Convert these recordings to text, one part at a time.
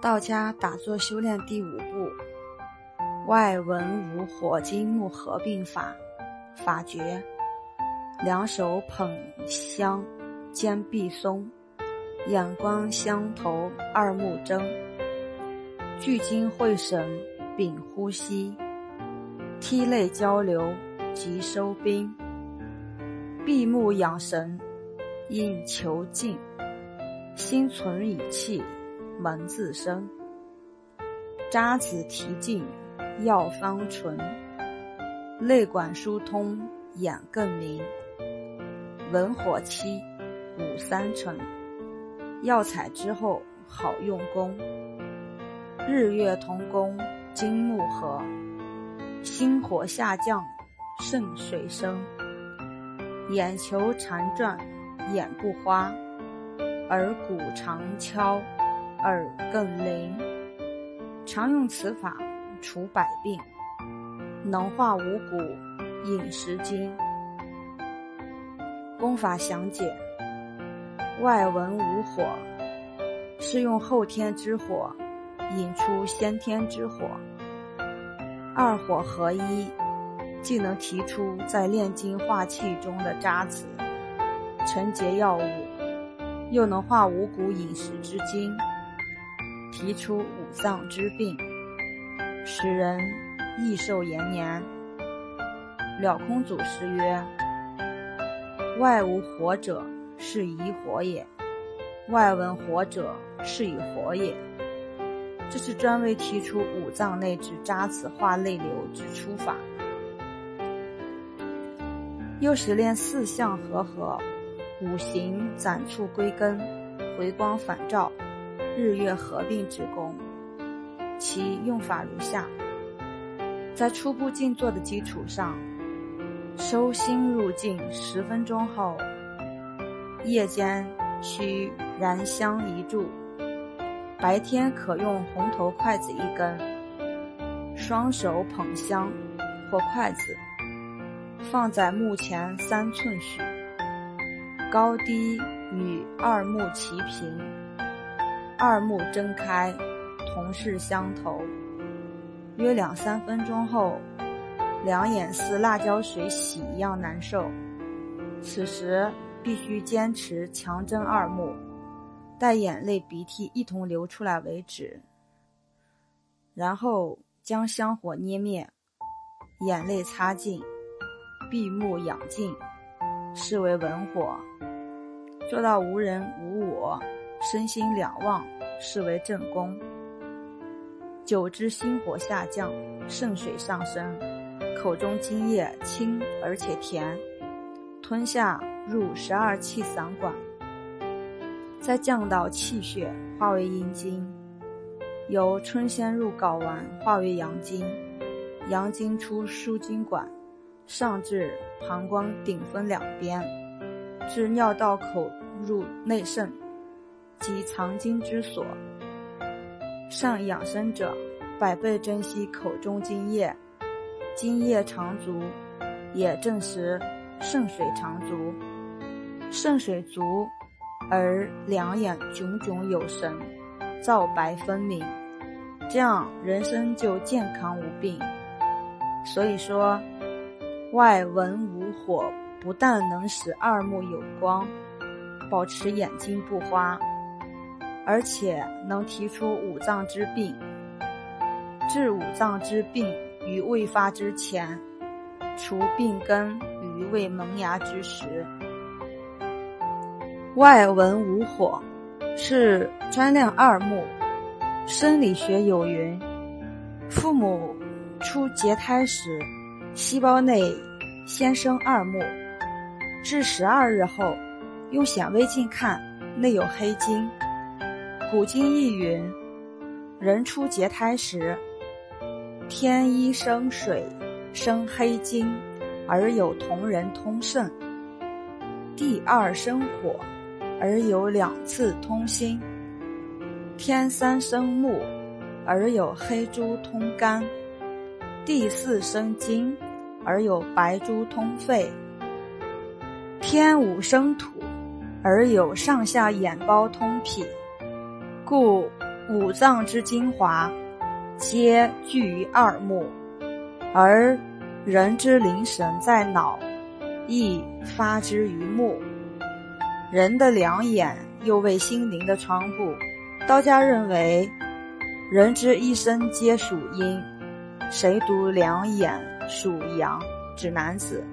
道家打坐修炼第五步，外文武火金木合并法，法诀：两手捧香，肩臂松，眼光相投，二目睁，聚精会神，屏呼吸，涕泪交流，即收兵，闭目养神，应求静，心存以气。门自生，渣子提净，药方纯，泪管疏通，眼更明。文火七，五三成，药材之后好用功。日月同宫，金木合，心火下降，肾水生。眼球缠转，眼不花，耳骨长敲。耳更灵，常用此法除百病，能化五谷，饮食精。功法详解：外文无火，是用后天之火引出先天之火，二火合一，既能提出在炼精化气中的渣子，承结药物，又能化五谷饮食之精。提出五脏之病，使人益寿延年。了空祖师曰：“外无火者，是以火也；外闻火者，是以火也。”这是专为提出五脏内之渣子化内流之出法。又使练四象和合，五行攒处归根，回光返照。日月合并之功，其用法如下：在初步静坐的基础上，收心入静十分钟后，夜间需燃香一柱，白天可用红头筷子一根，双手捧香或筷子，放在目前三寸许，高低与二目齐平。二目睁开，同视相投，约两三分钟后，两眼似辣椒水洗一样难受。此时必须坚持强睁二目，待眼泪鼻涕一同流出来为止。然后将香火捏灭，眼泪擦净，闭目养静，视为文火，做到无人无我。身心两旺，视为正宫。久之，心火下降，肾水上升，口中津液清而且甜，吞下入十二气散管，再降到气血，化为阴经，由春先入睾丸，化为阳经，阳经出输精管，上至膀胱顶分两边，至尿道口入内肾。即藏经之所。善养生者，百倍珍惜口中津液，津液长足，也证实肾水长足。肾水足，而两眼炯炯有神，皂白分明，这样人生就健康无病。所以说，外文无火，不但能使二目有光，保持眼睛不花。而且能提出五脏之病，治五脏之病于未发之前，除病根于未萌芽之时。外文无火，是专练二目。生理学有云：父母出结胎时，细胞内先生二目，至十二日后，用显微镜看，内有黑晶。古今亦云：人出结胎时，天一生水，生黑精，而有同人通肾；地二生火，而有两次通心；天三生木，而有黑珠通肝；地四生金，而有白珠通肺；天五生土，而有上下眼包通脾。故五脏之精华，皆聚于二目，而人之灵神在脑，亦发之于目。人的两眼又为心灵的窗户。道家认为，人之一生皆属阴，谁独两眼属阳，指男子。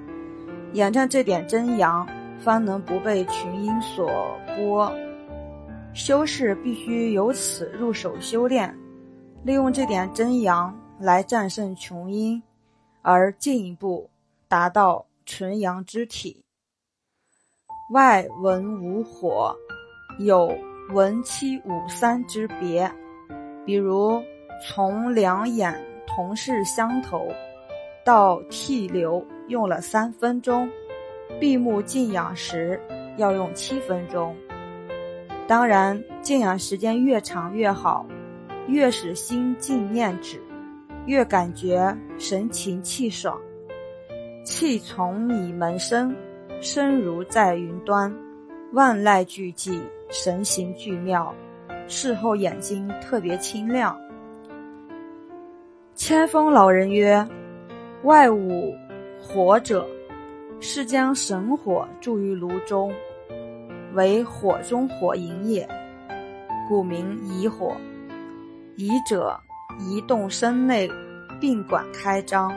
眼看这点真阳，方能不被群阴所剥。修士必须由此入手修炼，利用这点真阳来战胜穷阴，而进一步达到纯阳之体。外文无火，有文七五三之别。比如从两眼同是相投，到涕流用了三分钟，闭目静养时要用七分钟。当然，静养时间越长越好，越使心静念止，越感觉神清气爽。气从你门生，身如在云端，万籁俱寂，神形俱妙。事后眼睛特别清亮。千峰老人曰：“外五火者，是将神火注于炉中。”为火中火营也，故名移火。移者，移动身内病管开张，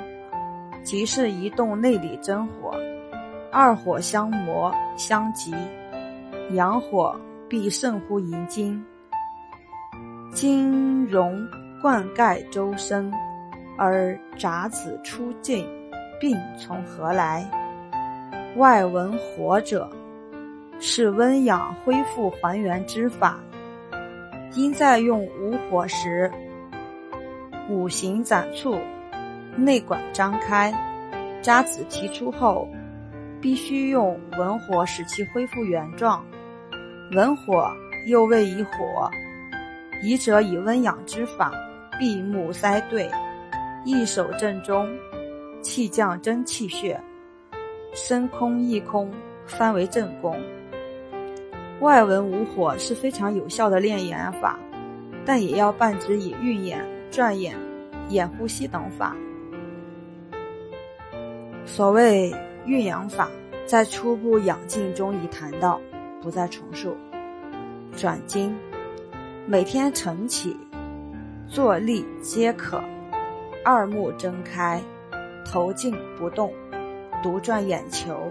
即是移动内里真火。二火相磨相急，阳火必胜乎营经。经融灌溉周身，而杂子出尽，病从何来？外闻火者。是温养恢复还原之法，应在用无火时，五行攒促，内管张开，渣子提出后，必须用文火使其恢复原状。文火又谓以火，以者以温养之法，闭目塞对，一手正中，气降真气血，身空意空，翻为正宫。外文无火是非常有效的练眼法，但也要伴之以运眼、转眼、眼呼吸等法。所谓运养法，在初步养静中已谈到，不再重述。转经，每天晨起，坐立皆可，二目睁开，头静不动，独转眼球，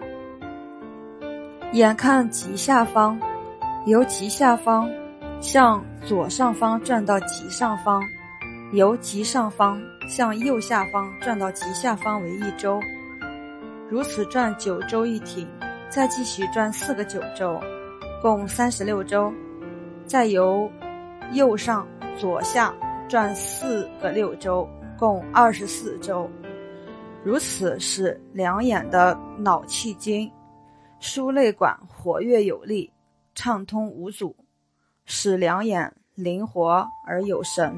眼看极下方。由极下方向左上方转到极上方，由极上方向右下方转到极下方为一周，如此转九周一停，再继续转四个九周，共三十六周，再由右上左下转四个六周，共二十四周，如此使两眼的脑气经、输泪管活跃有力。畅通无阻，使两眼灵活而有神。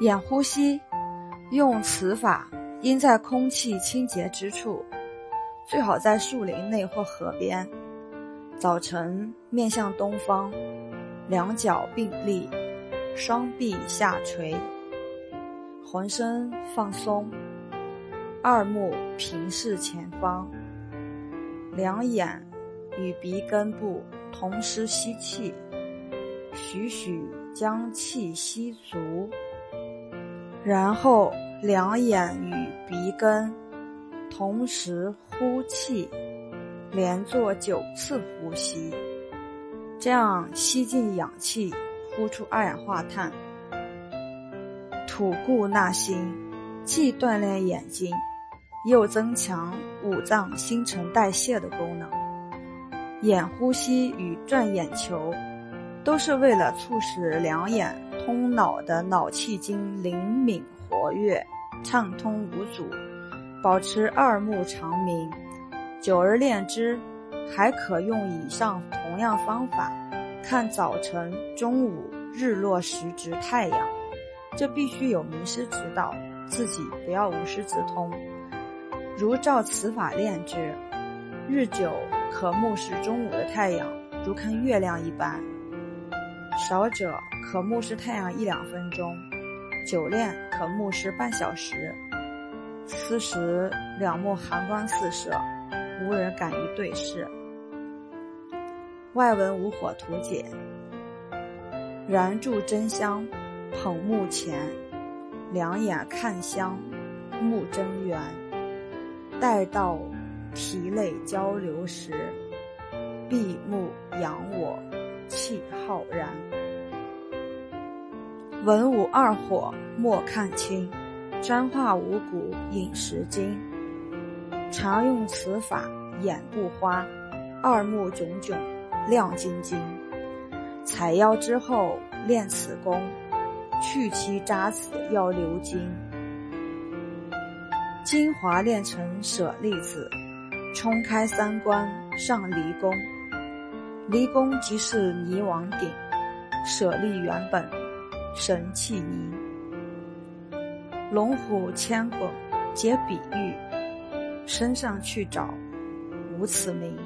眼呼吸，用此法应在空气清洁之处，最好在树林内或河边。早晨面向东方，两脚并立，双臂下垂，浑身放松，二目平视前方，两眼。与鼻根部同时吸气，徐徐将气吸足，然后两眼与鼻根同时呼气，连做九次呼吸，这样吸进氧气，呼出二氧化碳，吐故纳新，既锻炼眼睛，又增强五脏新陈代谢的功能。眼呼吸与转眼球，都是为了促使两眼通脑的脑气经灵敏活跃、畅通无阻，保持二目长明。久而练之，还可用以上同样方法看早晨、中午、日落时值太阳。这必须有名师指导，自己不要无师自通。如照此法练之，日久。可目视中午的太阳，如看月亮一般。少者可目视太阳一两分钟，久练可目视半小时。此时两目寒光四射，无人敢于对视。外文无火图解：燃柱真香，捧目前，两眼看香，目真圆。待到涕泪交流时，闭目养我。气浩然，文武二火莫看轻，沾化五谷饮食精。常用此法眼不花，二目炯炯亮晶晶。采药之后练此功，去其渣滓要留精。精华炼成舍利子，冲开三关上离宫。离宫即是泥王顶，舍利原本神气泥。龙虎牵滚皆比喻，身上去找无此名。